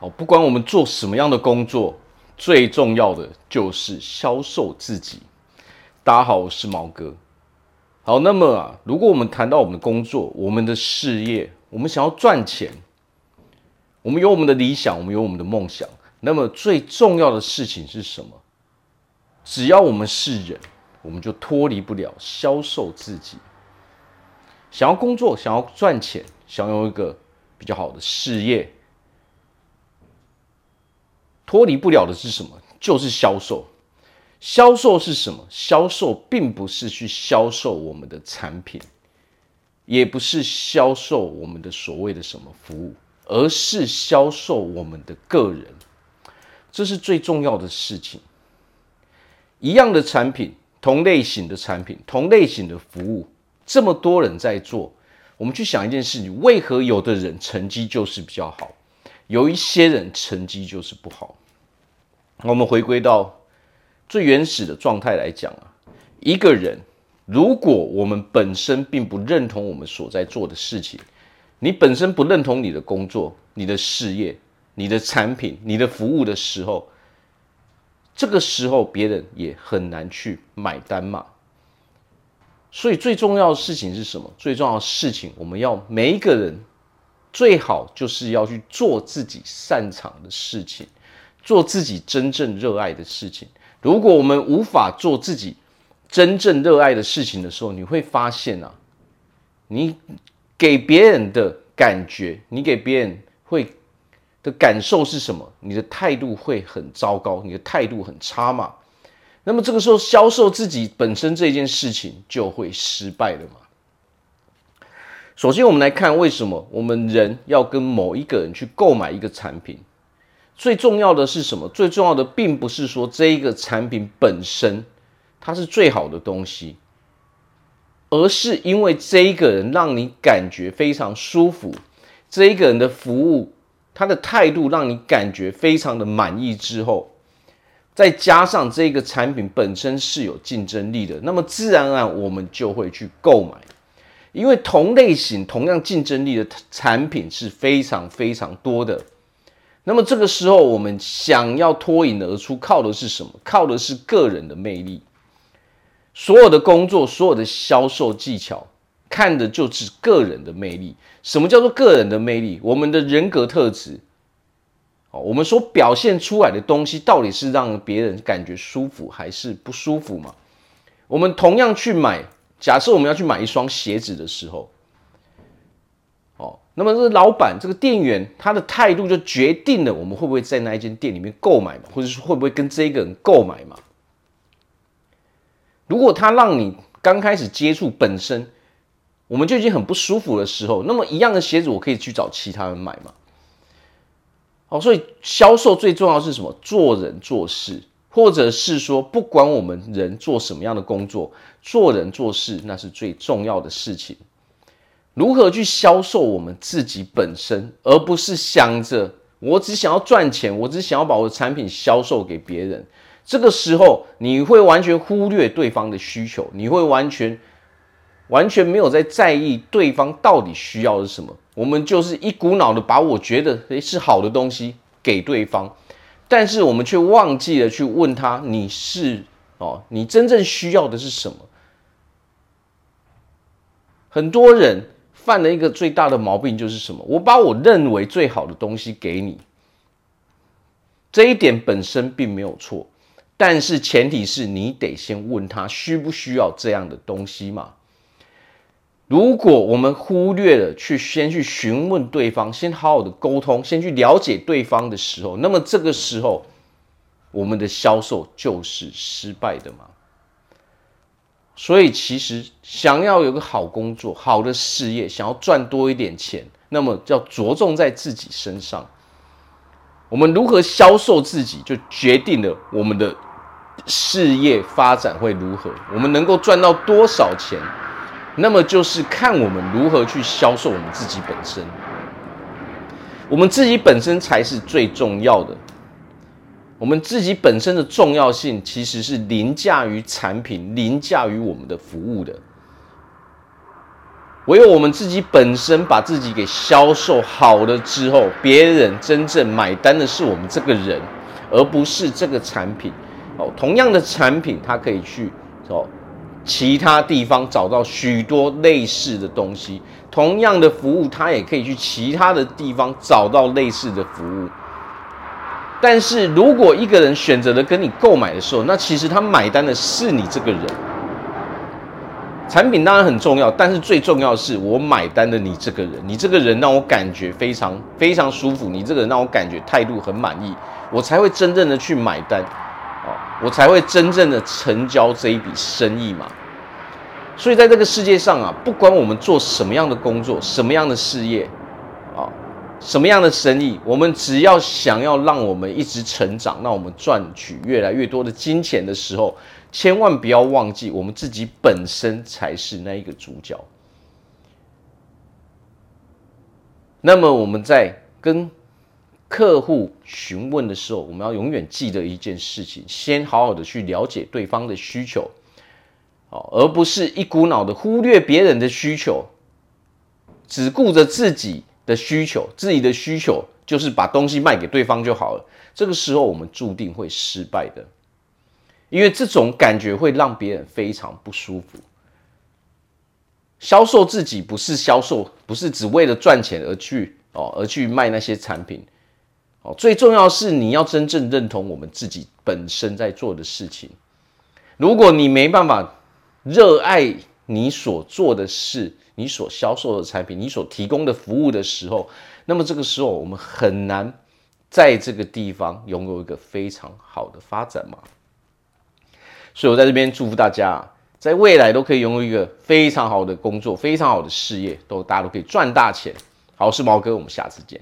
好，不管我们做什么样的工作，最重要的就是销售自己。大家好，我是毛哥。好，那么啊，如果我们谈到我们的工作、我们的事业，我们想要赚钱，我们有我们的理想，我们有我们的梦想，那么最重要的事情是什么？只要我们是人，我们就脱离不了销售自己。想要工作，想要赚钱，想要一个比较好的事业。脱离不了的是什么？就是销售。销售是什么？销售并不是去销售我们的产品，也不是销售我们的所谓的什么服务，而是销售我们的个人。这是最重要的事情。一样的产品，同类型的产品，同类型的服务，这么多人在做，我们去想一件事情：为何有的人成绩就是比较好？有一些人成绩就是不好。我们回归到最原始的状态来讲啊，一个人如果我们本身并不认同我们所在做的事情，你本身不认同你的工作、你的事业、你的产品、你的服务的时候，这个时候别人也很难去买单嘛。所以最重要的事情是什么？最重要的事情，我们要每一个人。最好就是要去做自己擅长的事情，做自己真正热爱的事情。如果我们无法做自己真正热爱的事情的时候，你会发现啊，你给别人的感觉，你给别人会的感受是什么？你的态度会很糟糕，你的态度很差嘛。那么这个时候，销售自己本身这件事情就会失败了嘛。首先，我们来看为什么我们人要跟某一个人去购买一个产品。最重要的是什么？最重要的并不是说这一个产品本身它是最好的东西，而是因为这一个人让你感觉非常舒服，这一个人的服务，他的态度让你感觉非常的满意之后，再加上这个产品本身是有竞争力的，那么自然而然我们就会去购买。因为同类型、同样竞争力的产品是非常非常多的，那么这个时候我们想要脱颖而出，靠的是什么？靠的是个人的魅力。所有的工作、所有的销售技巧，看的就是个人的魅力。什么叫做个人的魅力？我们的人格特质，哦，我们所表现出来的东西，到底是让别人感觉舒服还是不舒服嘛？我们同样去买。假设我们要去买一双鞋子的时候，哦，那么这个老板、这个店员他的态度就决定了我们会不会在那一间店里面购买，或者是会不会跟这个人购买嘛？如果他让你刚开始接触本身，我们就已经很不舒服的时候，那么一样的鞋子我可以去找其他人买嘛？好，所以销售最重要是什么？做人做事。或者是说，不管我们人做什么样的工作，做人做事那是最重要的事情。如何去销售我们自己本身，而不是想着我只想要赚钱，我只想要把我的产品销售给别人。这个时候，你会完全忽略对方的需求，你会完全完全没有在在意对方到底需要的是什么。我们就是一股脑的把我觉得诶是好的东西给对方。但是我们却忘记了去问他：你是哦，你真正需要的是什么？很多人犯了一个最大的毛病就是什么？我把我认为最好的东西给你，这一点本身并没有错，但是前提是你得先问他需不需要这样的东西嘛。如果我们忽略了去先去询问对方，先好好的沟通，先去了解对方的时候，那么这个时候我们的销售就是失败的嘛。所以其实想要有个好工作、好的事业，想要赚多一点钱，那么要着重在自己身上。我们如何销售自己，就决定了我们的事业发展会如何，我们能够赚到多少钱。那么就是看我们如何去销售我们自己本身，我们自己本身才是最重要的。我们自己本身的重要性其实是凌驾于产品、凌驾于我们的服务的。唯有我们自己本身把自己给销售好了之后，别人真正买单的是我们这个人，而不是这个产品。哦，同样的产品，它可以去哦其他地方找到许多类似的东西；同样的服务，他也可以去其他的地方找到类似的服务。但是如果一个人选择了跟你购买的时候，那其实他买单的是你这个人。产品当然很重要，但是最重要的是我买单的你这个人，你这个人让我感觉非常非常舒服，你这个人让我感觉态度很满意，我才会真正的去买单，哦，我才会真正的成交这一笔生意嘛。所以在这个世界上啊，不管我们做什么样的工作，什么样的事业，啊，什么样的生意，我们只要想要让我们一直成长，让我们赚取越来越多的金钱的时候。千万不要忘记，我们自己本身才是那一个主角。那么我们在跟客户询问的时候，我们要永远记得一件事情：先好好的去了解对方的需求，哦而不是一股脑的忽略别人的需求，只顾着自己的需求。自己的需求就是把东西卖给对方就好了。这个时候，我们注定会失败的。因为这种感觉会让别人非常不舒服。销售自己不是销售，不是只为了赚钱而去哦，而去卖那些产品哦。最重要是你要真正认同我们自己本身在做的事情。如果你没办法热爱你所做的事、你所销售的产品、你所提供的服务的时候，那么这个时候我们很难在这个地方拥有一个非常好的发展嘛。所以我在这边祝福大家，在未来都可以拥有一个非常好的工作，非常好的事业，都大家都可以赚大钱。好，我是毛哥，我们下次见。